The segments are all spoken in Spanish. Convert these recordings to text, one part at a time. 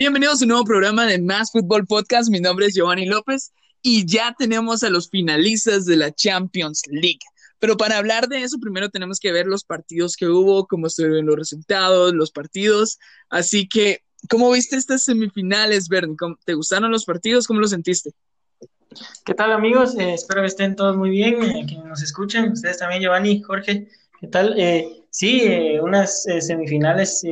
Bienvenidos a un nuevo programa de Más Fútbol Podcast. Mi nombre es Giovanni López y ya tenemos a los finalistas de la Champions League. Pero para hablar de eso, primero tenemos que ver los partidos que hubo, cómo estuvieron los resultados, los partidos. Así que, ¿cómo viste estas semifinales, Bernie? ¿Te gustaron los partidos? ¿Cómo los sentiste? ¿Qué tal, amigos? Eh, espero que estén todos muy bien, eh, que nos escuchen. Ustedes también, Giovanni, Jorge. ¿Qué tal? Eh, sí, unas semifinales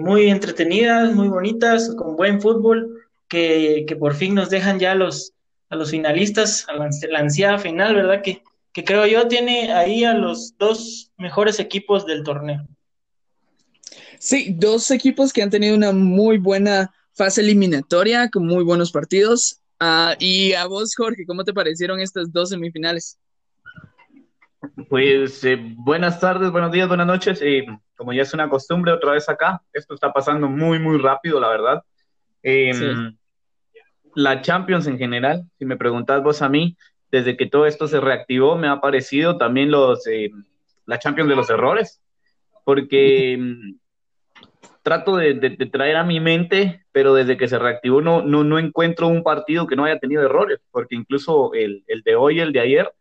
muy entretenidas, muy bonitas, con buen fútbol, que, que, por fin nos dejan ya los, a los finalistas, a la, ansiada final, ¿verdad? Que, que creo yo tiene ahí a los dos mejores equipos del torneo. Sí, dos equipos que han tenido una muy buena fase eliminatoria, con muy buenos partidos. Ah, y a vos, Jorge, ¿cómo te parecieron estas dos semifinales? Pues eh, buenas tardes, buenos días, buenas noches. Eh, como ya es una costumbre, otra vez acá, esto está pasando muy, muy rápido, la verdad. Em, la Champions en general, si me preguntas vos a mí, desde que todo esto se reactivó, me ha parecido también los, eh, la Champions de los errores, porque em, trato de, traer a mi mente, pero desde que se reactivó no, no, no encuentro un partido que no haya tenido errores, porque incluso el, el de hoy, el de ayer,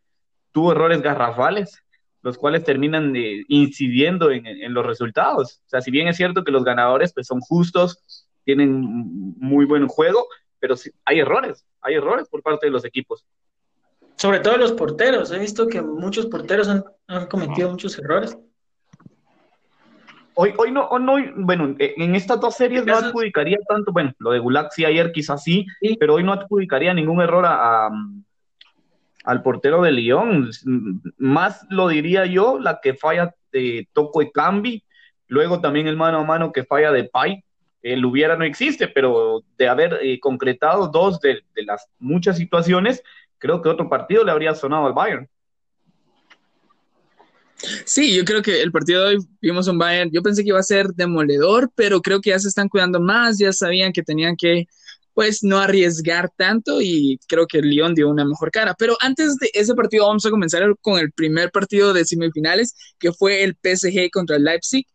tuvo errores garrafales, los cuales terminan eh, incidiendo en, en, los resultados. O sea, si bien es cierto que los ganadores pues, son justos, tienen muy buen juego, pero sí, hay errores, hay errores por parte de los equipos. Sobre todo los porteros, he visto que muchos porteros han, han cometido muchos errores. Hoy, hoy no, no, bueno, en estas dos series no adjudicaría tanto, bueno, lo de Gulag sí ayer quizás sí, pero hoy no adjudicaría ningún error a, al portero de Lyon. Más lo diría yo, la que falla de Toco y Cambi, luego también el mano a mano que falla de Pai. El hubiera no existe, pero de haber eh, concretado dos de, las muchas situaciones, creo que otro partido le habría sonado al Bayern. Sí, yo creo que el partido de hoy vimos un Bayern, yo pensé que iba a ser demoledor, pero creo que ya se están cuidando más, ya sabían que tenían que pues no arriesgar tanto y creo que Lyon dio una mejor cara. Pero antes de ese partido vamos a comenzar con el primer partido de semifinales, que fue el PSG contra el Leipzig.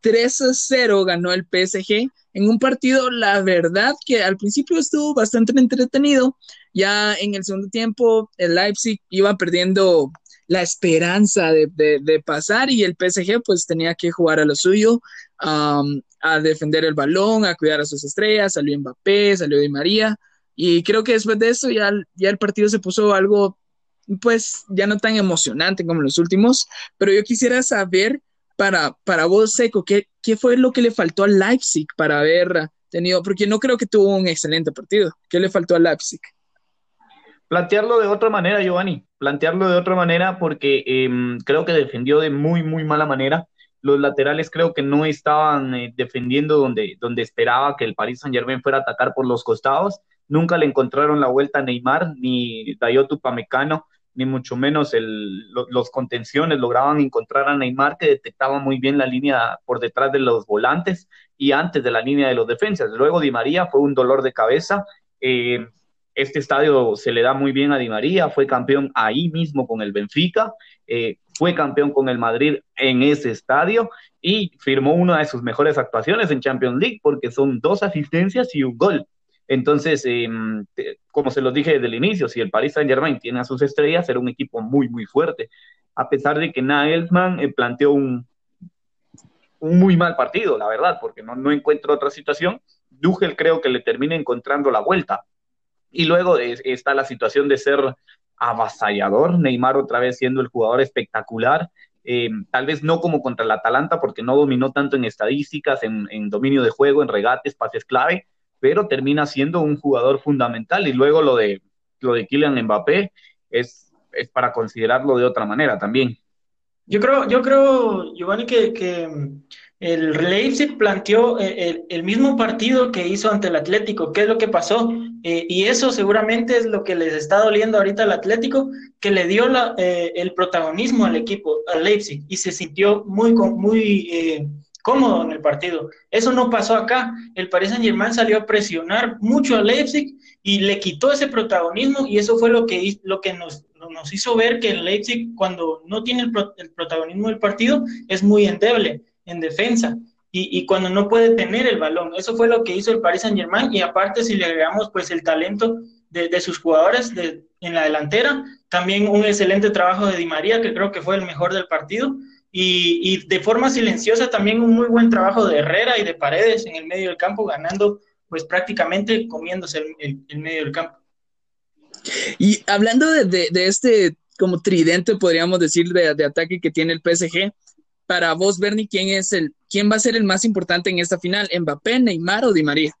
3 a 0 ganó el PSG en un partido, la verdad que al principio estuvo bastante entretenido. Ya en el segundo tiempo el Leipzig iba perdiendo la esperanza de, pasar y el PSG pues tenía que jugar a lo suyo a defender el balón, a cuidar a sus estrellas, salió Mbappé, salió Di María, y creo que después de eso ya, ya el partido se puso algo, pues ya no tan emocionante como los últimos, pero yo quisiera saber para, para vos, Seco, ¿qué, ¿qué fue lo que le faltó al Leipzig para haber tenido, porque no creo que tuvo un excelente partido, ¿qué le faltó al Leipzig? Plantearlo de otra manera, Giovanni, plantearlo de otra manera porque em, creo que defendió de muy, muy mala manera los laterales creo que no estaban eh, defendiendo donde, donde esperaba que el Paris Saint Germain fuera a atacar por los costados. Nunca le encontraron la vuelta a Neymar, ni Dayotu Pamecano, ni mucho menos el, los contenciones lograban encontrar a Neymar que detectaba muy bien la línea por detrás de los volantes y antes de la línea de los defensas. Luego Di María fue un dolor de cabeza. Eh, este estadio se le da muy bien a Di María, fue campeón ahí mismo con el Benfica, eh, fue campeón con el Madrid en ese estadio y firmó una de sus mejores actuaciones en Champions League porque son dos asistencias y un gol. Entonces, em, como se los dije desde el inicio, si el Paris Saint Germain tiene a sus estrellas, será un equipo muy, muy fuerte. A pesar de que Nagelsmann eh, planteó un, muy mal partido, la verdad, porque no, no encuentro otra situación. Duchel creo que le termina encontrando la vuelta y luego está la situación de ser avasallador, Neymar otra vez siendo el jugador espectacular, eh, tal vez no como contra el Atalanta porque no dominó tanto en estadísticas, en, dominio de juego, en regates, pases clave, pero termina siendo un jugador fundamental y luego lo de, lo de Kylian Mbappé es, es para considerarlo de otra manera también. Yo creo, yo creo, Giovanni, que, que el Leipzig planteó eh, el, mismo partido que hizo ante el Atlético. ¿Qué es lo que pasó? Eh, y eso seguramente es lo que les está doliendo ahorita al Atlético, que le dio la, eh, el protagonismo al equipo, al Leipzig, y se sintió muy, muy cómodo en el partido. Eso no pasó acá. El Paris Saint Germain salió a presionar mucho al Leipzig y le quitó ese protagonismo, y eso fue lo que, lo que nos, nos hizo ver que el Leipzig, cuando no tiene el protagonismo del partido, es muy endeble en defensa. Y, cuando no puede tener el balón. Eso fue lo que hizo el Paris Saint Germain y aparte si le agregamos pues el talento de, sus jugadores en la delantera, también un excelente trabajo de Di María que creo que fue el mejor del partido y, de forma silenciosa también un muy buen trabajo de Herrera y de Paredes en el medio del campo ganando pues prácticamente comiéndose el, medio del campo. Y hablando de, este como tridente, podríamos decir, de, de, ataque que tiene el PSG, para vos, Bernie, ¿quién es el, quién va a ser el más importante en esta final? ¿Mbappé, Neymar o Di María?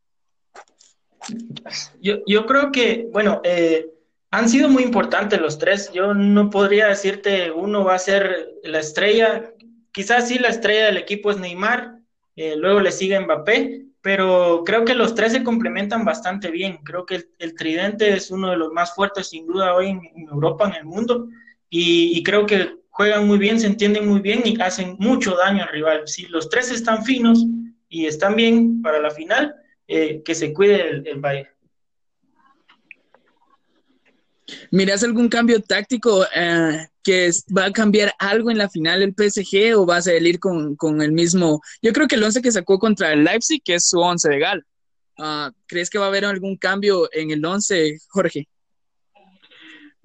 Yo, creo que, bueno, eh, han sido muy importantes los tres. Yo no podría decirte uno va a ser la estrella. Quizás sí la estrella del equipo es Neymar, eh, luego le sigue Mbappé, pero creo que los tres se complementan bastante bien. Creo que el, tridente es uno de los más fuertes sin duda hoy en, Europa, en el mundo, y creo que juegan muy bien, se entienden muy bien y hacen mucho daño al rival. Si los tres están finos y están bien para la final, eh, que se cuide el, el Bayern. ¿Miras algún cambio táctico eh, que va a cambiar algo en la final el PSG o va a salir con, con el mismo? Yo creo que el 11 que sacó contra el Leipzig, que es su 11 de Gal. Ah, ¿Crees que va a haber algún cambio en el 11, Jorge?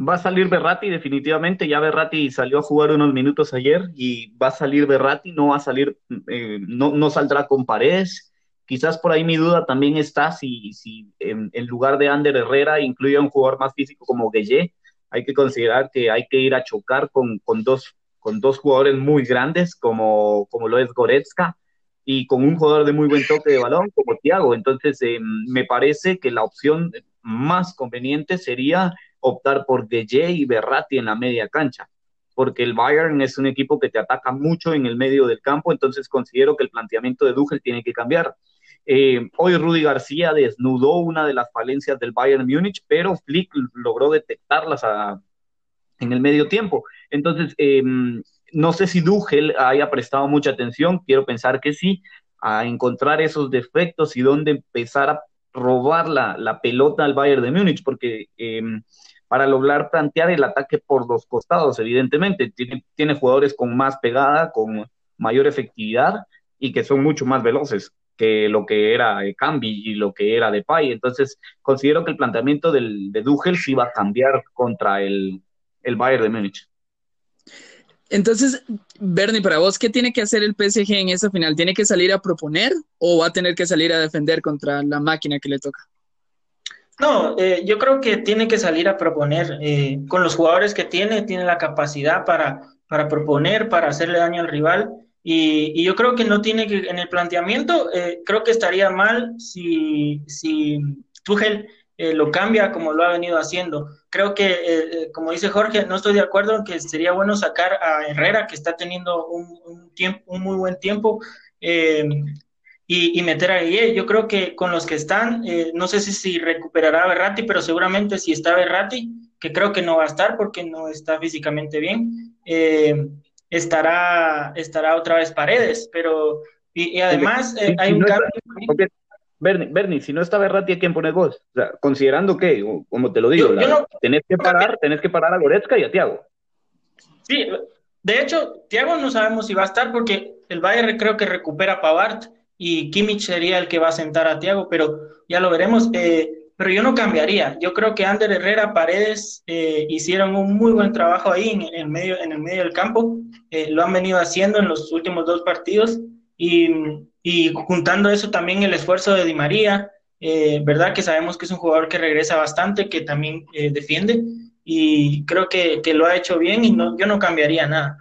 Va a salir Berratti definitivamente, ya Berratti salió a jugar unos minutos ayer y va a salir Berratti, no va a salir, eh, no, no saldrá con Paredes. Quizás por ahí mi duda también está si, si en, lugar de Ander Herrera incluye a un jugador más físico como Gueye. Hay que considerar que hay que ir a chocar con, con, dos, con dos jugadores muy grandes como, como lo es Goretzka y con un jugador de muy buen toque de balón como Thiago. Entonces, eh, me parece que la opción más conveniente sería optar por Gueye y Berratti en la media cancha, porque el Bayern es un equipo que te ataca mucho en el medio del campo, entonces considero que el planteamiento de Duchel tiene que cambiar. Eh, hoy Rudy García desnudó una de las falencias del Bayern Múnich, pero Flick logró detectarlas en el medio tiempo. Entonces, em, no sé si Duchel haya prestado mucha atención, quiero pensar que sí, a encontrar esos defectos y dónde empezar a robar la, pelota al Bayern de Múnich, porque em, para lograr plantear el ataque por los costados, evidentemente. Tiene, jugadores con más pegada, con mayor efectividad y que son mucho más veloces que lo que era Cambi y lo que era Depay. Entonces, considero que el planteamiento del, de Duchel sí va a cambiar contra el, el Bayern de Múnich. Entonces, Bernie, para vos, ¿qué tiene que hacer el PSG en esa final? ¿Tiene que salir a proponer o va a tener que salir a defender contra la máquina que le toca? No, eh, yo creo que tiene que salir a proponer. Eh, con los jugadores que tiene, tiene la capacidad para, para proponer, para hacerle daño al rival. Y, yo creo que no tiene que, en el planteamiento, eh, creo que estaría mal si, si Tuchel lo cambia como lo ha venido haciendo. Creo que, como dice Jorge, no estoy de acuerdo en que sería bueno sacar a Herrera, que está teniendo un, tiempo, un muy buen tiempo y, meter a Guille. Yo creo que con los que están, eh, no sé si, si recuperará a Berratti, pero seguramente si está Berratti, que creo que no va a estar porque no está físicamente bien, eh, estará, estará otra vez Paredes, pero y, además eh, hay un cambio. Bernie, Bernie, si no está Berratti, ¿a quién pones vos? O sea, considerando que, como te lo digo, tenés que parar, tenés que parar a Goretzka y a Tiago. Sí, de hecho, Tiago no sabemos si va a estar porque el Bayern creo que recupera a Pavard y Kimmich sería el que va a sentar a Tiago, pero ya lo veremos. Eh, pero yo no cambiaría. Yo creo que Ander Herrera, Paredes eh, hicieron un muy buen trabajo ahí en, el, medio, en el medio del campo. Eh, lo han venido haciendo en los últimos dos partidos y, y juntando eso también el esfuerzo de Di María, ¿verdad? Que sabemos que es un jugador que regresa bastante, que también defiende y creo que, que, lo ha hecho bien y no, yo no cambiaría nada.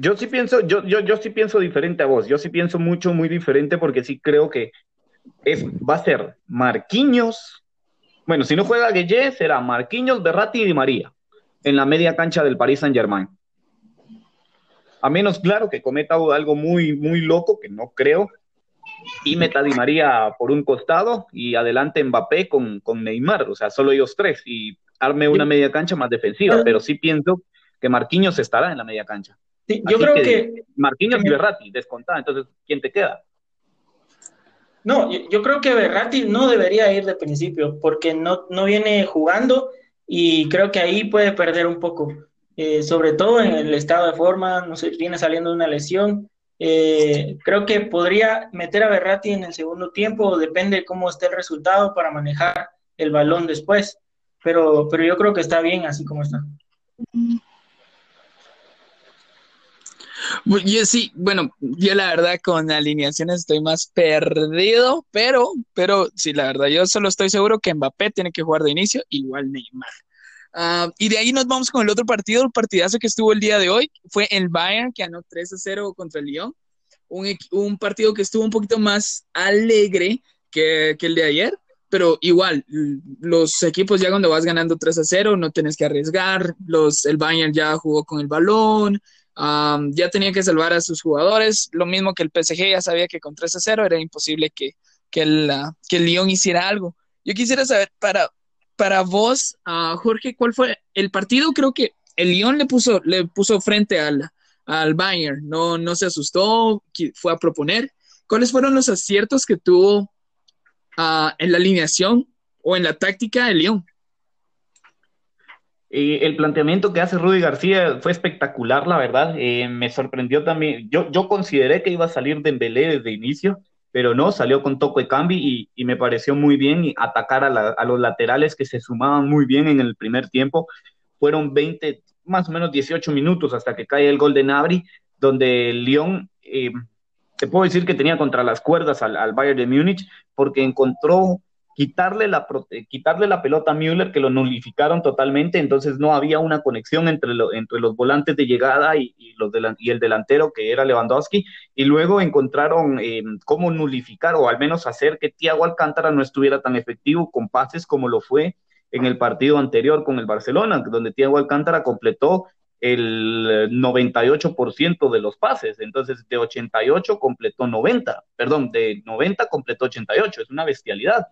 Yo sí pienso, yo, yo, yo sí pienso diferente a vos. Yo sí pienso mucho, muy diferente, porque sí creo que es, va a ser Marquinhos. Bueno, si no juega Gueye, será Marquinhos, Berratti y Di María en la media cancha del Paris Saint Germain. A menos, claro, que cometa algo muy, muy loco, que no creo, y meta Di María por un costado y adelante Mbappé con, con Neymar, o sea, solo ellos tres, y arme una media cancha más defensiva, pero sí pienso que Marquinhos estará en la media cancha yo creo que, Marquinhos y Berratti, descontada. Entonces, ¿quién te queda? No, yo, creo que Berratti no debería ir de principio porque no, no viene jugando y creo que ahí puede perder un poco. Eh, sobre todo en el estado de forma, no sé, viene saliendo de una lesión Eh, creo que podría meter a Berratti en el segundo tiempo, depende de cómo esté el resultado para manejar el balón después, pero, pero yo creo que está bien así como está. Yo sí, bueno, yo la verdad con alineaciones estoy más perdido, pero, pero sí, la verdad, yo solo estoy seguro que Mbappé tiene que jugar de inicio, igual Neymar. Uh, y de ahí nos vamos con el otro partido, el partidazo que estuvo el día de hoy, fue el Bayern que ganó 3 a 0 contra el Lyon. Un, un partido que estuvo un poquito más alegre que, que, el de ayer, pero igual, los equipos ya cuando vas ganando 3 a 0 no tienes que arriesgar, los, el Bayern ya jugó con el balón, um, ya tenía que salvar a sus jugadores, lo mismo que el PSG ya sabía que con 3 a 0 era imposible que, que, el, que el Lyon hiciera algo. Yo quisiera saber, para, para vos, uh, Jorge, ¿cuál fue el partido? Creo que el Lyon le puso, le puso frente al, al Bayern, no, no se asustó, fue a proponer. ¿Cuáles fueron los aciertos que tuvo uh, en la alineación o en la táctica del Lyon? Eh, el planteamiento que hace Rudy García fue espectacular, la verdad. Eh, me sorprendió también. Yo, consideré que iba a salir de Dembélé desde inicio, pero no, salió con toco de cambio y, y, me pareció muy bien atacar a, la, los laterales que se sumaban muy bien en el primer tiempo. Fueron 20, más o menos 18 minutos hasta que cae el gol de Nabri, donde Lyon, eh, te puedo decir que tenía contra las cuerdas al Bayern de Múnich, porque encontró quitarle la, quitarle la pelota a Müller, que lo nulificaron totalmente, entonces no había una conexión entre, lo, entre los volantes de llegada y, los de y el delantero, que era Lewandowski, y luego encontraron eh, cómo nulificar o al menos hacer que Thiago Alcántara no estuviera tan efectivo con pases como lo fue en el partido anterior con el Barcelona, donde Thiago Alcántara completó el 98% de los pases, entonces de 88 completó 90, perdón, de 90 completó 88, es una bestialidad.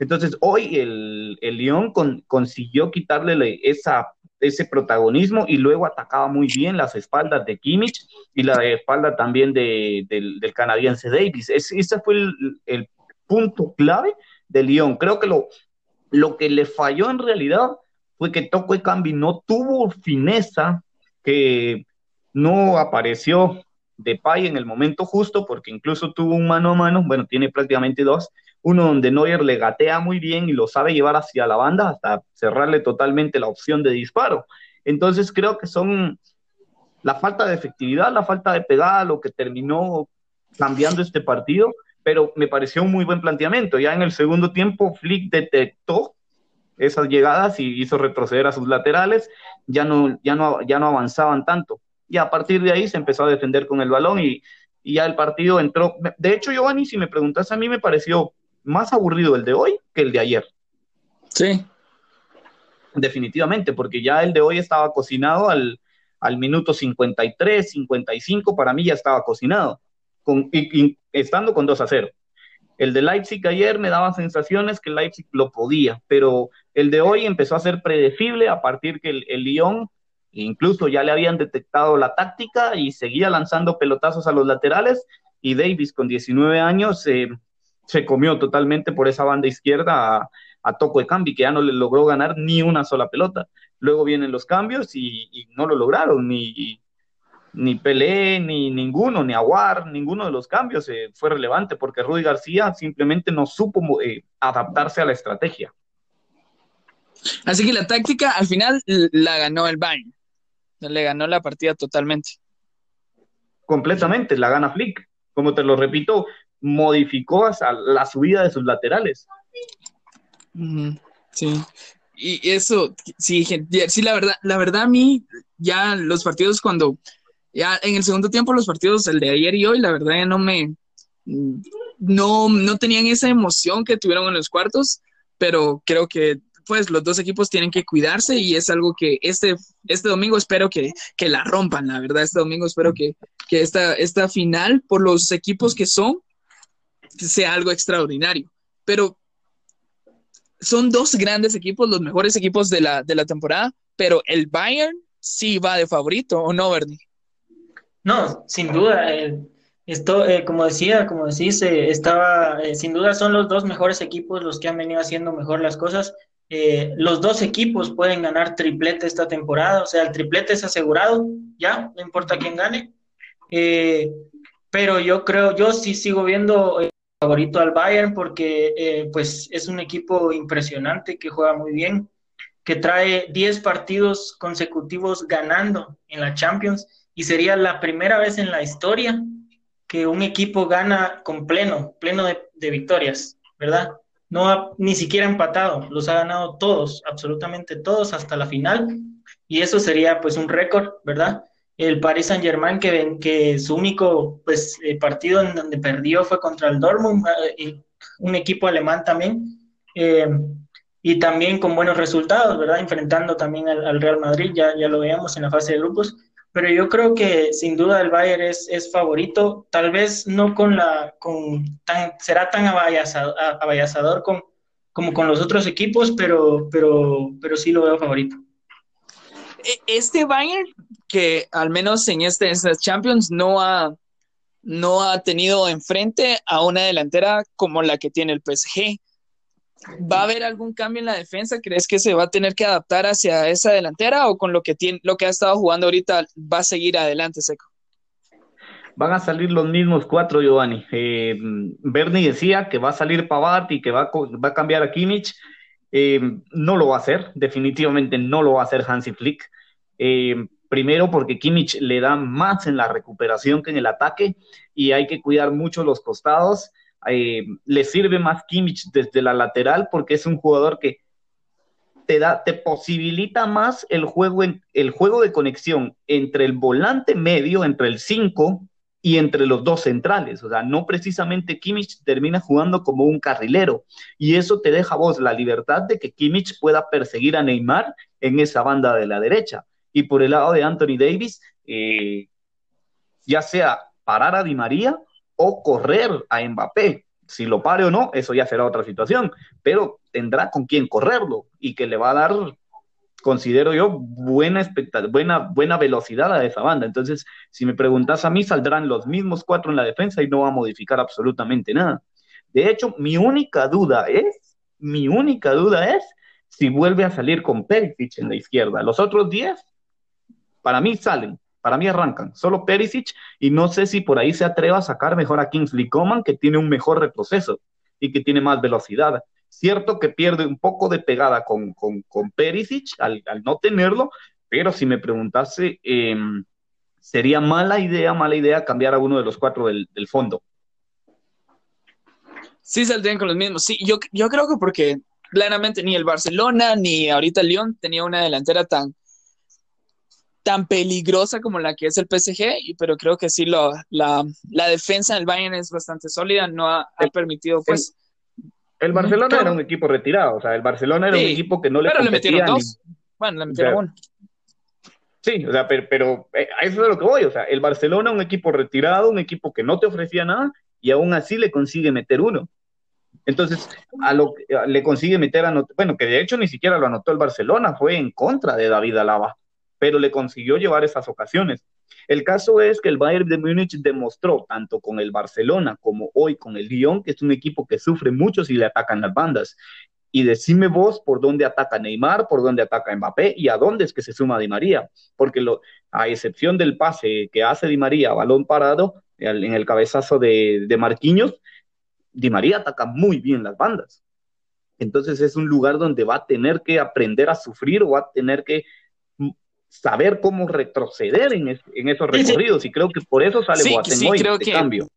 Entonces, hoy el, el León con, consiguió quitarle esa, ese protagonismo y luego atacaba muy bien las espaldas de Kimmich y la espalda también de, del, canadiense Davis. Es, ese fue el, el, punto clave de León. Creo que lo, lo que le falló en realidad fue que Toco y Cambi no tuvo fineza, que no apareció de Pay en el momento justo, porque incluso tuvo un mano a mano, bueno, tiene prácticamente dos, uno donde Neuer le gatea muy bien y lo sabe llevar hacia la banda hasta cerrarle totalmente la opción de disparo. Entonces creo que son la falta de efectividad, la falta de pegada, lo que terminó cambiando este partido, pero me pareció un muy buen planteamiento. Ya en el segundo tiempo, Flick detectó esas llegadas y hizo retroceder a sus laterales, ya no, ya no, ya no avanzaban tanto. Y a partir de ahí se empezó a defender con el balón y, y ya el partido entró. De hecho, Giovanni, si me preguntas a mí, me pareció más aburrido el de hoy que el de ayer. Sí. Definitivamente, porque ya el de hoy estaba cocinado al, al minuto 53, 55, para mí ya estaba cocinado, con, y, y, estando con 2 a 0. El de Leipzig ayer me daba sensaciones que Leipzig lo podía, pero el de hoy empezó a ser predecible a partir que el, el Lyon incluso ya le habían detectado la táctica y seguía lanzando pelotazos a los laterales y Davis con 19 años eh, se comió totalmente por esa banda izquierda a, a Toco de Cambi, que ya no le logró ganar ni una sola pelota. Luego vienen los cambios y, y no lo lograron, ni, ni Pelé, ni ninguno, ni Aguar, ninguno de los cambios eh, fue relevante, porque Rudy García simplemente no supo eh, adaptarse a la estrategia. Así que la táctica al final la ganó el Bayern, le ganó la partida totalmente. Completamente, la gana Flick. Como te lo repito, modificó hasta la subida de sus laterales. Sí. Y eso, sí, sí, la verdad, la verdad a mí, ya los partidos cuando, ya en el segundo tiempo los partidos, el de ayer y hoy, la verdad ya no me, no, no tenían esa emoción que tuvieron en los cuartos, pero creo que pues los dos equipos tienen que cuidarse y es algo que este, este domingo espero que, que la rompan, la verdad, este domingo espero que, que esta, esta final, por los equipos que son, sea algo extraordinario. Pero son dos grandes equipos, los mejores equipos de la, de la temporada, pero el Bayern sí va de favorito, ¿o no, Bernie? No, sin duda. Eh, esto, eh, como decía, como decís, estaba, eh, sin duda son los dos mejores equipos los que han venido haciendo mejor las cosas. Eh, los dos equipos pueden ganar triplete esta temporada, o sea, el triplete es asegurado, ya, no importa quién gane. pero yo creo, yo sí sigo viendo favorito al Bayern porque eh, pues es un equipo impresionante que juega muy bien, que trae 10 partidos consecutivos ganando en la Champions y sería la primera vez en la historia que un equipo gana con pleno, pleno de, de victorias, ¿verdad? No ha ni siquiera empatado, los ha ganado todos, absolutamente todos hasta la final y eso sería pues un récord, ¿verdad? El Paris Saint Germain que, su único pues, eh, partido en donde perdió fue contra el Dortmund, eh, un equipo alemán también, eh, y también con buenos resultados, ¿verdad? Enfrentando también al, Real Madrid, ya, ya lo veíamos en la fase de grupos, pero yo creo que sin duda el Bayern es, es favorito, tal vez no con la, con será tan abayazador, con, como con los otros equipos, pero, pero, pero sí lo veo favorito. E, este Bayern que al menos en este Champions no ha, no ha tenido enfrente a una delantera como la que tiene el PSG. ¿Va a haber algún cambio en la defensa? ¿Crees que se va a tener que adaptar hacia esa delantera o con lo que, tiene, lo que ha estado jugando ahorita va a seguir adelante, Seco? Van a salir los mismos cuatro, Giovanni. Eh, Bernie decía que va a salir Pavard y que va va a cambiar a Kimmich. Eh, no lo va a hacer, definitivamente no lo va a hacer Hansi Flick. Eh, Primero porque Kimmich le da más en la recuperación que en el ataque y hay que cuidar mucho los costados. Eh, le sirve más Kimmich desde la lateral porque es un jugador que te da, te posibilita más el juego, el juego de conexión entre el volante medio, entre el 5 y entre los dos centrales. O sea, no precisamente Kimmich termina jugando como un carrilero. Y eso te deja vos la libertad de que Kimmich pueda perseguir a Neymar en esa banda de la derecha. Y por el lado de Anthony Davis, eh, ya sea parar a Di María o correr a Mbappé. Si lo pare o no, eso ya será otra situación, pero tendrá con quién correrlo y que le va a dar, considero yo, buena, buena, buena velocidad a esa banda. Entonces, si me preguntas a mí, saldrán los mismos cuatro en la defensa y no va a modificar absolutamente nada. De hecho, mi única duda es, mi única duda es si vuelve a salir con Perisic en la izquierda. Los otros días para mí salen, para mí arrancan. Solo Perisic y no sé si por ahí se atreva a sacar mejor a Kingsley Coman, que tiene un mejor retroceso y que tiene más velocidad. Cierto que pierde un poco de pegada con, con, Perisic al, no tenerlo, pero si me preguntase, em, sería mala idea, mala idea cambiar a uno de los cuatro del, fondo. Sí, saldrían con los mismos. Sí, yo, yo creo que porque claramente ni el Barcelona ni ahorita el Lyon tenía una delantera tan, tan peligrosa como la que es el PSG, pero creo que sí, lo, la, la, defensa del Bayern es bastante sólida, no ha, permitido pues... El, Barcelona era un equipo retirado, o sea, el Barcelona era un equipo que no le Pero le metieron dos. Bueno, le metieron uno. Sí, o sea, pero, pero eh, a eso es lo que voy, o sea, el Barcelona un equipo retirado, un equipo que no te ofrecía nada y aún así le consigue meter uno. Entonces, a lo le consigue meter a bueno, que de hecho ni siquiera lo anotó el Barcelona, fue en contra de David Alaba pero le consiguió llevar esas ocasiones. El caso es que el Bayern de Múnich demostró, tanto con el Barcelona como hoy con el Lyon, que es un equipo que sufre mucho si le atacan las bandas. Y decime vos por dónde ataca Neymar, por dónde ataca Mbappé y a dónde es que se suma Di María. Porque a excepción del pase que hace Di María, balón parado, en el cabezazo de, de Marquinhos, Di María ataca muy bien las bandas. Entonces es un lugar donde va a tener que aprender a sufrir o va a tener que saber cómo retroceder en, esos recorridos y creo que por eso sale sí, Boateng hoy, creo que... cambio.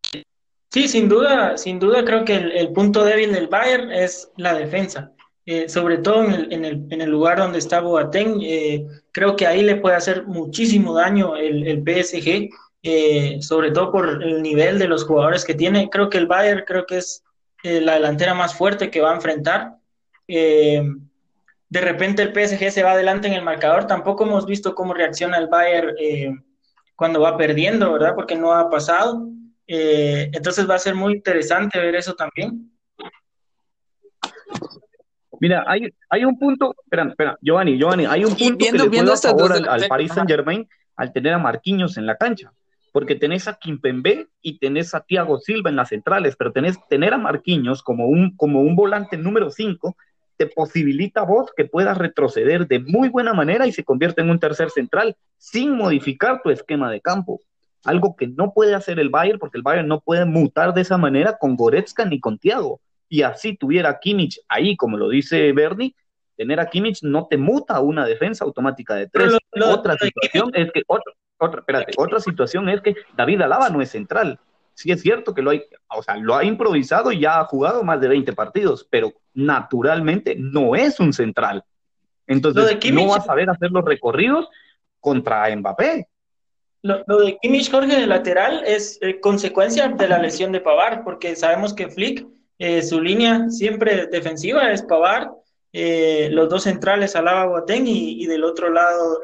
Sí, sin duda, sin duda creo que el, punto débil del Bayern es la defensa. Eh, sobre todo en el, lugar donde está Boateng, eh, creo que ahí le puede hacer muchísimo daño el, el PSG, eh, sobre todo por el nivel de los jugadores que tiene. Creo que el Bayern creo que es la delantera más fuerte que va a enfrentar de repente el PSG se va adelante en el marcador. Tampoco hemos visto cómo reacciona el Bayern eh, cuando va perdiendo, ¿verdad? Porque no ha pasado. Eh, entonces va a ser muy interesante ver eso también. Mira, hay, hay un punto, espera, espera, Giovanni, Giovanni, hay un punto que le puede a favor al, al Paris Saint Germain al tener a Marquinhos en la cancha, porque tenés a Kimpembe y tenés a Thiago Silva en las centrales, pero tenés tener a Marquinhos como un, como un volante número 5 te posibilita a vos que puedas retroceder de muy buena manera y se convierte en un tercer central sin modificar tu esquema de campo. algo que no puede hacer el Bayern, porque el Bayern no puede mutar de esa manera con Goretzka ni con Thiago. Y así tuviera Kimmich ahí, como lo dice Bernie, tener a Kimmich no te muta una defensa automática de tres. otra situación es que, otra, otra, espérate, otra situación es que David Alaba no es central. Sí es cierto que lo, hay, o sea, lo ha improvisado y ya ha jugado más de 20 partidos, pero naturalmente no es un central. Entonces, no va a saber hacer los recorridos contra Mbappé. Lo, de Kimmich Jorge de lateral es eh, consecuencia de la lesión de Pavard, porque sabemos que Flick, eh, su línea siempre defensiva es Pavard, eh, los dos centrales Alaba Boateng y, y del otro lado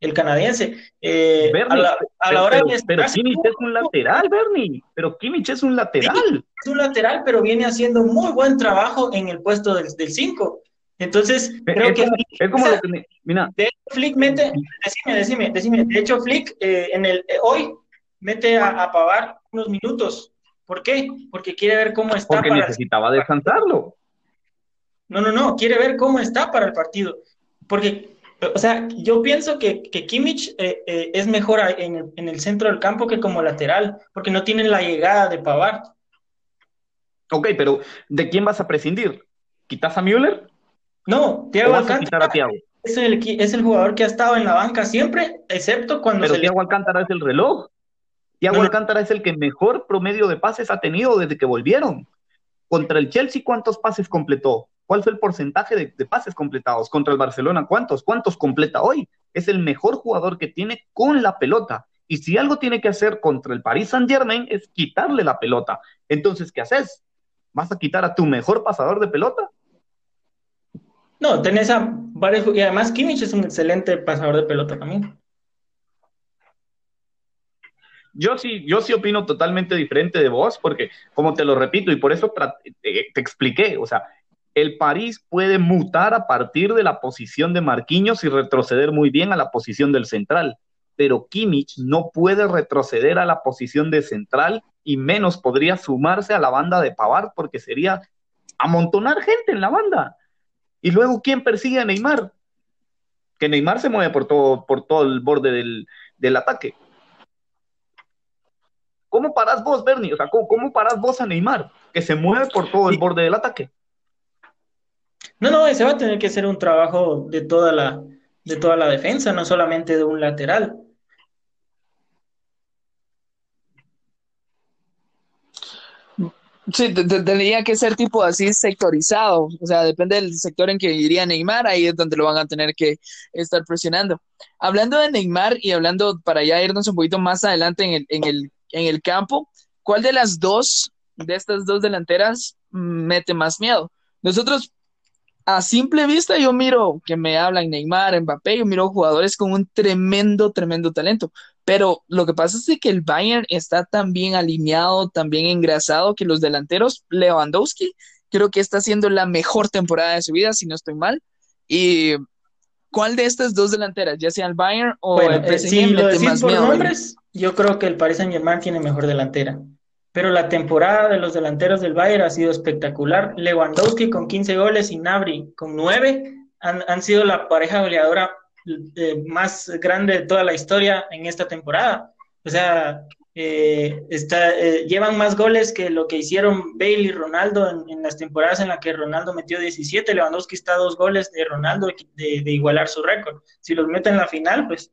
el canadiense. a la, hora pero, de pero Kimmich es un lateral, Bernie, pero Kimmich es un lateral. es un lateral, pero viene haciendo muy buen trabajo en el puesto del 5. Entonces, creo que. es como lo que mira. De hecho, Flick mete. Decime, decime, decime. De hecho, Flick eh, en el, eh, hoy mete a, a, Pavar unos minutos. ¿Por qué? Porque quiere ver cómo está. Porque necesitaba descansarlo. No, no, no. Quiere ver cómo está para el partido. Porque, o sea, yo pienso que, que Kimmich eh, es mejor en el, en el, centro del campo que como lateral, porque no tiene la llegada de Pavar. Ok, pero ¿de quién vas a prescindir? ¿Quitas a Müller? No, Thiago Alcántara es el, es el jugador que ha estado en la banca siempre, excepto cuando Pero Thiago Alcántara es el reloj. Thiago Alcántara es el que mejor promedio de pases ha tenido desde que volvieron. Contra el Chelsea, ¿cuántos pases completó? ¿Cuál fue el porcentaje de, de, pases completados? Contra el Barcelona, ¿cuántos? ¿Cuántos completa hoy? Es el mejor jugador que tiene con la pelota. Y si algo tiene que hacer contra el Paris Saint Germain es quitarle la pelota. Entonces, ¿qué haces? ¿Vas a quitar a tu mejor pasador de pelota? No, tenés a varios. Y además, Kimmich es un excelente pasador de pelota también. Yo sí, yo sí opino totalmente diferente de vos, porque, como te lo repito, y por eso te, expliqué, o sea, el París puede mutar a partir de la posición de Marquinhos y retroceder muy bien a la posición del central, pero Kimmich no puede retroceder a la posición de central y menos podría sumarse a la banda de Pavard porque sería amontonar gente en la banda. Y luego, ¿quién persigue a Neymar? Que Neymar se mueve por todo, por todo el borde del, ataque. ¿Cómo parás vos, Bernie? O sea, ¿cómo, ¿cómo, parás vos a Neymar? Que se mueve por todo el borde del ataque. No, no, ese va a tener que ser un trabajo de toda la, de toda la defensa, no solamente de un lateral. Sí, tendría que ser tipo así sectorizado, o sea, depende del sector en que iría Neymar, ahí es donde lo van a tener que estar presionando. Hablando de Neymar y hablando para ya irnos un poquito más adelante en el, en el, en el campo, ¿cuál de las dos, de estas dos delanteras, mete más miedo? Nosotros, a simple vista, yo miro que me hablan Neymar, Mbappé, yo miro jugadores con un tremendo, tremendo talento, pero lo que pasa es que el Bayern está tan bien alineado, tan bien engrasado que los delanteros, Lewandowski, creo que está haciendo la mejor temporada de su vida, si no estoy mal. Y ¿cuál de estas dos delanteras, ya sea el Bayern o el PSG, si lo más por nombres, yo creo que el Paris Saint-Germain tiene mejor delantera. Pero la temporada de los delanteros del Bayern ha sido espectacular. Lewandowski con 15 goles y Nabri con 9 han, sido la pareja goleadora eh, más grande de toda la historia en esta temporada. O sea, eh, eh, llevan más goles que lo que hicieron Bale y Ronaldo en, las temporadas en las que Ronaldo metió 17. Lewandowski está a dos goles de Ronaldo de, igualar su récord. Si los mete en la final, pues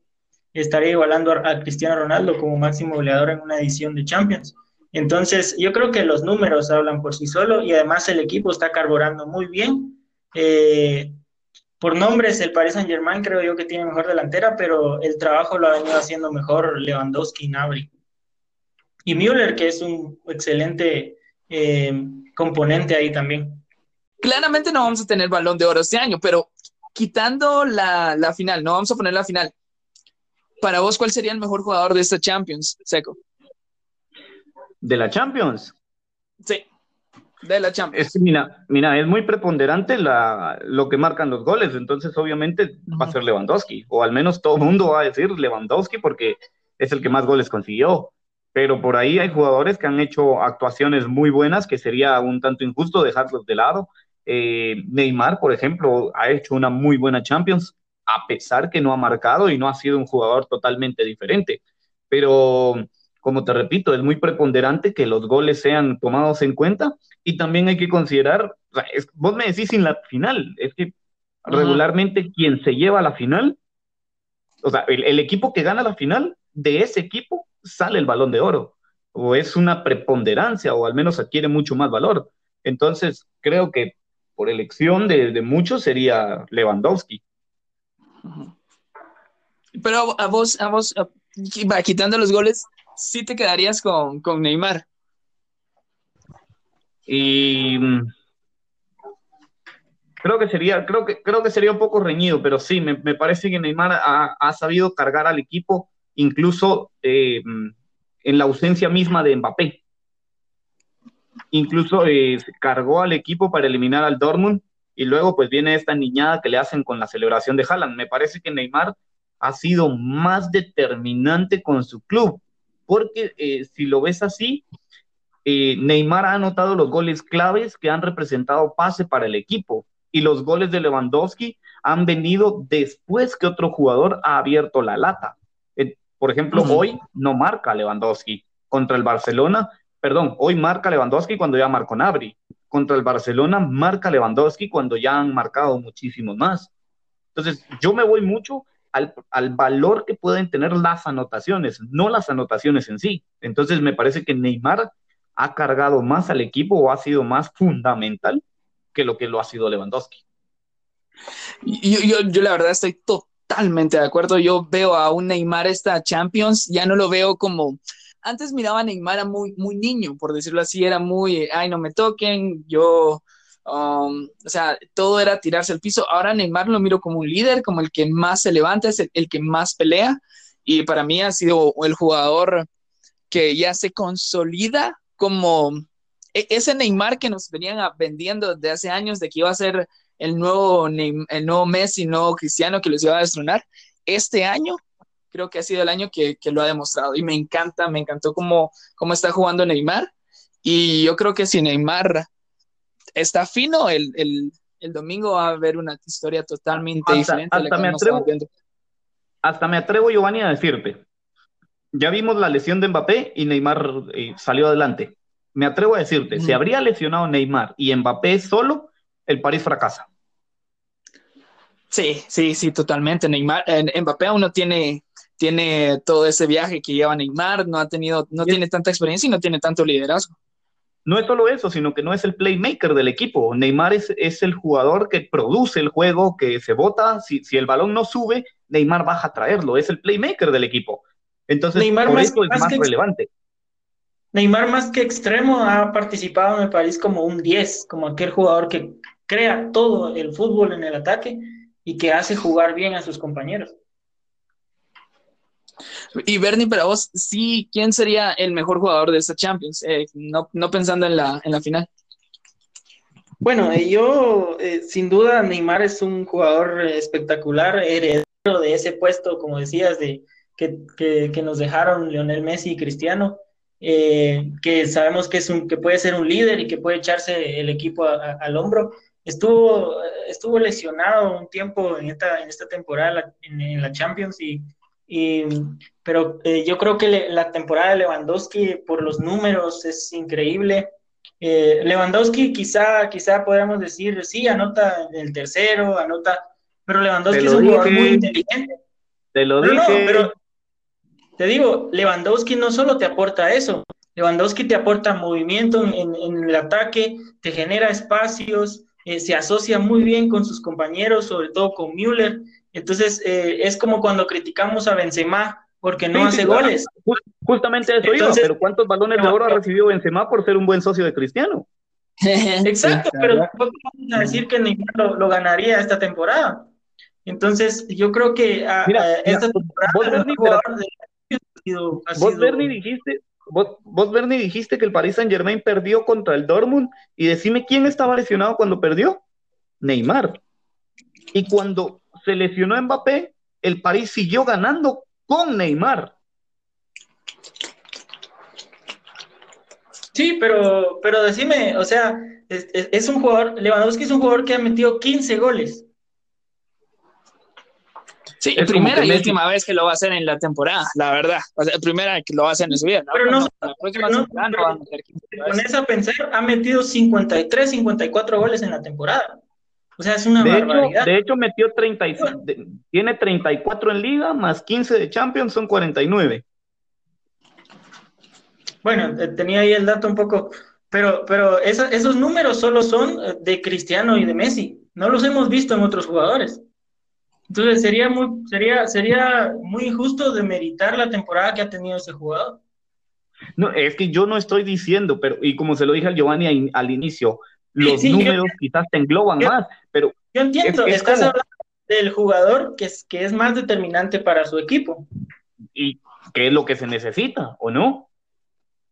estaría igualando a, Cristiano Ronaldo como máximo goleador en una edición de Champions. Entonces, yo creo que los números hablan por sí solo y además el equipo está carburando muy bien. Eh, por nombres, el Paris Saint Germain creo yo que tiene mejor delantera, pero el trabajo lo ha venido haciendo mejor Lewandowski y Nabri. Y Müller, que es un excelente eh, componente ahí también. Claramente no vamos a tener balón de oro este año, pero quitando la, la final, no vamos a poner la final. Para vos, ¿cuál sería el mejor jugador de esta Champions, Seco? ¿De la Champions? Sí de la Champions. Es, mira, mira, es muy preponderante la, lo que marcan los goles, entonces obviamente va a ser Lewandowski, o al menos todo el mundo va a decir Lewandowski porque es el que más goles consiguió. Pero por ahí hay jugadores que han hecho actuaciones muy buenas que sería un tanto injusto dejarlos de lado. Eh, Neymar, por ejemplo, ha hecho una muy buena Champions, a pesar que no ha marcado y no ha sido un jugador totalmente diferente. Pero como te repito, es muy preponderante que los goles sean tomados en cuenta y también hay que considerar, vos me decís en la final, es que regularmente quien se lleva a la final, o sea, el, equipo que gana la final, de ese equipo sale el balón de oro, o es una preponderancia, o al menos adquiere mucho más valor. Entonces, creo que por elección de, muchos sería Lewandowski. Pero a vos, a vos, quitando los goles, sí te quedarías con, con Neymar. Y mm, creo que sería, creo que, creo que sería un poco reñido, pero sí, me, me parece que Neymar ha, ha, sabido cargar al equipo, incluso eh, mm, en la ausencia misma de Mbappé. Incluso eh, cargó al equipo para eliminar al Dortmund y luego pues viene esta niñada que le hacen con la celebración de Haaland. Me parece que Neymar ha sido más determinante con su club porque eh, si lo ves así, eh, Neymar ha anotado los goles claves que han representado pase para el equipo y los goles de Lewandowski han venido después que otro jugador ha abierto la lata. Eh, por ejemplo, hoy no marca Lewandowski contra el Barcelona, perdón, hoy marca Lewandowski cuando ya marcó Nabri. Contra el Barcelona marca Lewandowski cuando ya han marcado muchísimos más. Entonces, yo me voy mucho al, valor que pueden tener las anotaciones, no las anotaciones en sí. Entonces me parece que Neymar ha cargado más al equipo o ha sido más fundamental que lo que lo ha sido Lewandowski. Yo, yo, la verdad estoy totalmente de acuerdo. Yo veo a un Neymar esta Champions, ya no lo veo como... Antes miraba a Neymar muy, muy niño, por decirlo así, era muy, ay, no me toquen, yo Um, o sea, todo era tirarse al piso. Ahora Neymar lo miro como un líder, como el que más se levanta, es el, que más pelea. Y para mí ha sido el jugador que ya se consolida como e, ese Neymar que nos venían vendiendo desde hace años de que iba a ser el nuevo, el nuevo Messi, nuevo Cristiano que los iba a destronar. Este año creo que ha sido el año que, que lo ha demostrado y me encanta, me encantó cómo, cómo está jugando Neymar. Y yo creo que si Neymar está fino, el, domingo va a haber una historia totalmente diferente. Hasta, me atrevo, hasta me atrevo, Giovanni, a decirte. Ya vimos la lesión de Mbappé y Neymar eh, salió adelante. Me atrevo a decirte, si habría lesionado Neymar y Mbappé solo, el París fracasa. Sí, sí, sí, totalmente. Neymar, Mbappé aún no tiene, tiene todo ese viaje que lleva Neymar, no ha tenido, no tiene tanta experiencia y no tiene tanto liderazgo no es solo eso, sino que no es el playmaker del equipo. Neymar es, es el jugador que produce el juego, que se bota. Si, el balón no sube, Neymar baja a traerlo. Es el playmaker del equipo. Entonces, Neymar por más, eso es más, relevante. Neymar más que extremo ha participado en el país como un 10, como aquel jugador que crea todo el fútbol en el ataque y que hace jugar bien a sus compañeros. Y Bernie, para vos, sí, ¿quién sería el mejor jugador de esta Champions? Eh, no, pensando en la, en la final. Bueno, eh, yo, eh, sin duda, Neymar es un jugador espectacular, heredero de ese puesto, como decías, de que, nos dejaron Lionel Messi y Cristiano, que sabemos que, es un, que puede ser un líder y que puede echarse el equipo al hombro. Estuvo, estuvo lesionado un tiempo en esta, en esta temporada en la Champions y pero eh, yo creo que la temporada de Lewandowski por los números es increíble. Eh, Lewandowski quizá, quizá podríamos decir, sí, anota el tercero, anota, pero Lewandowski es un jugador muy inteligente. Te lo dije. pero te digo, Lewandowski no solo te aporta eso, Lewandowski te aporta movimiento en, el ataque, te genera espacios, eh, se asocia muy bien con sus compañeros, sobre todo con Müller. Entonces, eh, es como cuando criticamos a Benzema porque no hace goles. Justamente eso iba, pero ¿cuántos balones de oro ha recibido Benzema por ser un buen socio de Cristiano? Exacto, pero tampoco vamos a decir que Neymar lo, ganaría esta temporada. Entonces, yo creo que a, esta temporada vos, Bernie, dijiste, vos, vos, Bernie, dijiste que el Paris Saint Germain perdió contra el Dortmund y decime quién estaba lesionado cuando perdió. Neymar. Y cuando se lesionó Mbappé, el París siguió ganando con Neymar. Sí, pero, pero decime, o sea, es, un jugador, Lewandowski es un jugador que ha metido 15 goles. Sí, primera y última vez que lo va a hacer en la temporada, la verdad. O sea, primera que lo va a hacer en su vida. Pero no, temporada no va a meter 15 Con esa pensar, ha metido 53, 54 goles en la temporada. O sea, es una de barbaridad. Hecho, de hecho, metió 30, tiene 34 en liga, más 15 de Champions, son 49. Bueno, eh, tenía ahí el dato un poco, pero, pero esos números solo son eh, de Cristiano y de Messi. No los hemos visto en otros jugadores. Entonces sería muy, sería, sería muy injusto demeritar la temporada que ha tenido ese jugador. No, es que yo no estoy diciendo, pero, y como se lo dije a Giovanni al, inicio, los números quizás te engloban más, pero. Yo entiendo, estás hablando del jugador que es, que es más determinante para su equipo. ¿Y qué es lo que se necesita, o no?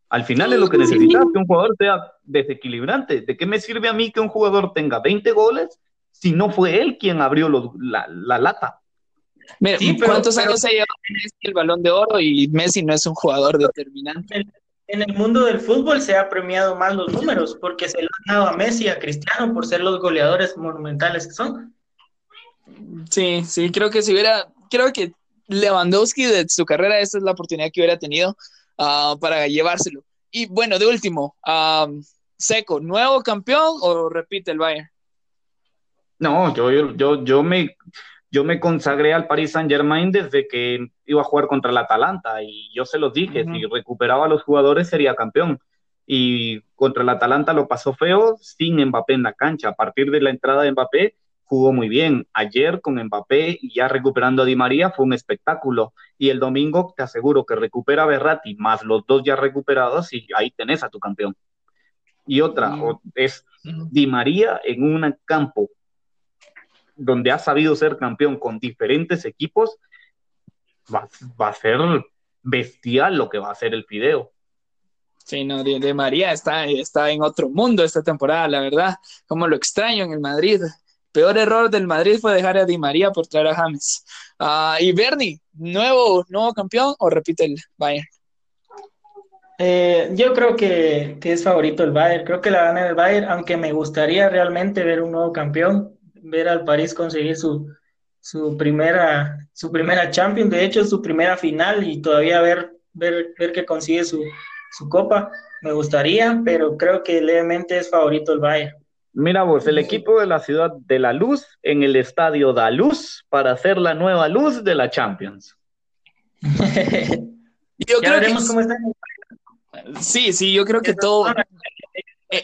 Al final es lo que necesitas, que un jugador sea desequilibrante. ¿De qué me sirve a mí que un jugador tenga 20 goles si no fue él quien abrió la, lata? Mira, ¿cuántos años se lleva el balón de oro y Messi no es un jugador determinante? En el mundo del fútbol se ha premiado más los números porque se le han dado a Messi y a Cristiano por ser los goleadores monumentales que son. Sí, sí, creo que si hubiera, creo que Lewandowski de su carrera, esta es la oportunidad que hubiera tenido Ah, para llevárselo. Y bueno, de último, Seco, ¿nuevo campeón o repite el Bayern? No, yo, yo, yo, me, yo me consagré al Paris Saint Germain desde que iba a jugar contra el Atalanta y yo se los dije, si recuperaba a los jugadores sería campeón. Y contra el Atalanta lo pasó feo sin Mbappé en la cancha. A partir de la entrada de Mbappé, jugó muy bien. Ayer con Mbappé y ya recuperando a Di María fue un espectáculo. Y el domingo te aseguro que recupera a Berratti más los dos ya recuperados y ahí tenés a tu campeón. Y otra es Di María en un campo donde ha sabido ser campeón con diferentes equipos, va, a ser bestial lo que va a ser el Fideo. Sí, no, Di, María está, está en otro mundo esta temporada, la verdad. Como lo extraño en el Madrid peor error del Madrid fue dejar a Di María por traer a James. Ah, y Bernie, ¿nuevo, ¿nuevo campeón o repite el Bayern? Eh, yo creo que, es favorito el Bayern, creo que la gana el Bayern, aunque me gustaría realmente ver un nuevo campeón, ver al París conseguir su, su primera, su primera Champions, de hecho su primera final y todavía ver, ver, ver que consigue su, su copa, me gustaría, pero creo que levemente es favorito el Bayern. Mira vos, el equipo de la ciudad de la luz en el estadio da luz para hacer la nueva luz de la Champions. yo creo que cómo está. Sí, sí, yo creo que todo. Eh,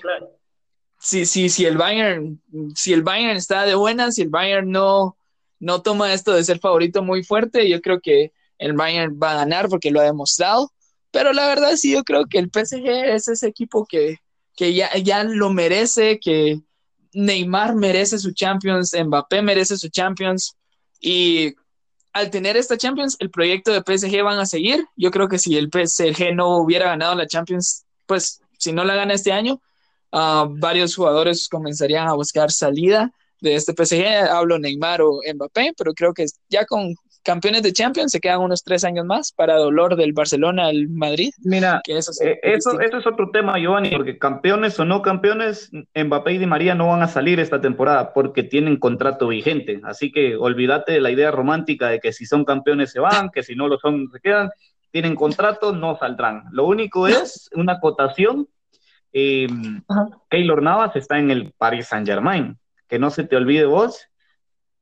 sí, si el Bayern, si el Bayern está de buenas, si el Bayern no, no toma esto de ser favorito muy fuerte, yo creo que el Bayern va a ganar porque lo ha demostrado. Pero la verdad sí, yo creo que el PSG es ese equipo que, que ya, ya lo merece, que Neymar merece su Champions, Mbappé merece su Champions y al tener esta Champions, el proyecto de PSG van a seguir. Yo creo que si el PSG no hubiera ganado la Champions, pues si no la gana este año, ah, varios jugadores comenzarían a buscar salida de este PSG. Hablo Neymar o Mbappé, pero creo que ya con campeones de Champions, se quedan unos tres años más para dolor del Barcelona al Madrid. Mira, eso, eh, eso, es otro tema, Giovanni, porque campeones o no campeones, Mbappé y Di María no van a salir esta temporada porque tienen contrato vigente. Así que olvídate de la idea romántica de que si son campeones se van, que si no lo son se quedan. Tienen contrato, no saldrán. Lo único es una acotación. Eh, Keylor Navas está en el Paris Saint Germain. Que no se te olvide vos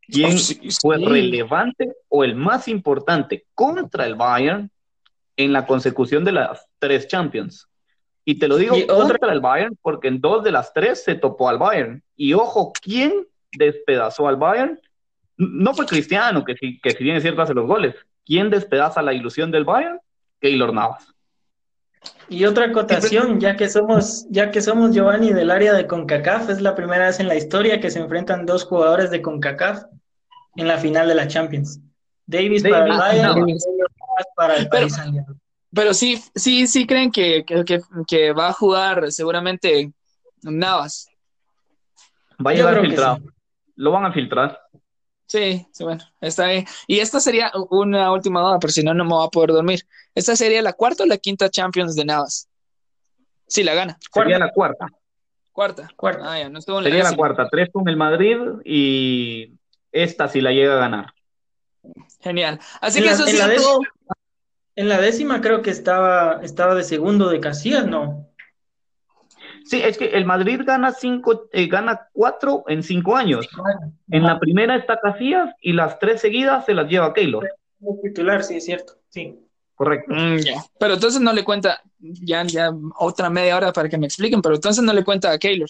quién fue relevante o el más importante contra el Bayern en la consecución de las tres Champions. Y te lo digo contra el Bayern porque en dos de las tres se topó al Bayern. Y ojo, ¿quién despedazó al Bayern? No fue Cristiano, que si, que si bien es cierto hace los goles. ¿Quién despedaza la ilusión del Bayern? Keylor Navas. Y otra acotación, ya que somos, ya que somos Giovanni del área de CONCACAF, es la primera vez en la historia que se enfrentan dos jugadores de CONCACAF en la final de la Champions. Davis, para el Bayern y para el Paris Pero sí, sí, sí creen que, que, va a jugar seguramente Navas. Va a llegar filtrado. Lo van a filtrar. Sí, sí, bueno, está bien. Y esta sería una última duda, pero si no, no me voy a poder dormir. ¿Esta sería la cuarta o la quinta Champions de Navas? Sí, la gana. Sería la cuarta. Cuarta. Cuarta. Ah, ya, no sería la, cuarta. Tres con el Madrid y esta si la llega a ganar. Genial. Así que eso sido todo. En la décima creo que estaba, estaba de segundo de Casillas, ¿no? Sí, es que el Madrid gana cinco, eh, gana cuatro en cinco años. En la primera está Casillas y las tres seguidas se las lleva Keylor. titular, sí, es cierto, sí. Correcto. Mm, pero entonces no le cuenta, ya, ya otra media hora para que me expliquen, pero entonces no le cuenta a Keylor.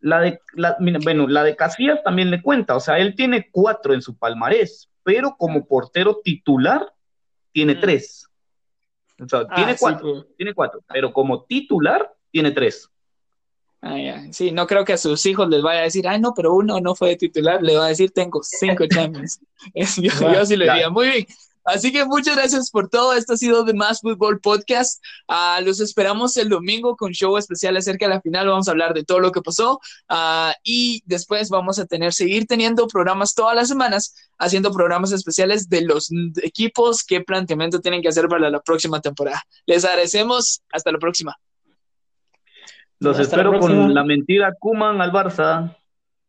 La de, la, bueno, la de Casillas también le cuenta, o sea, él tiene cuatro en su palmarés, pero como portero titular tiene mm. tres. O sea, tiene ah, cuatro, pues. tiene cuatro, pero como titular tiene tres. Ah, sí, no creo que a sus hijos les vaya a decir, ay, no, pero uno no fue de titular, le va a decir, tengo cinco champions. yo, yo, sí le diría, muy bien. Así que muchas gracias por todo. Esto ha sido The Más Fútbol Podcast. Uh, los esperamos el domingo con show especial acerca de la final. Vamos a hablar de todo lo que pasó uh, y después vamos a tener, seguir teniendo programas todas las semanas, haciendo programas especiales de los equipos, qué planteamiento tienen que hacer para la próxima temporada. Les agradecemos. Hasta la próxima. Los espero con la mentira Kuman al Barça.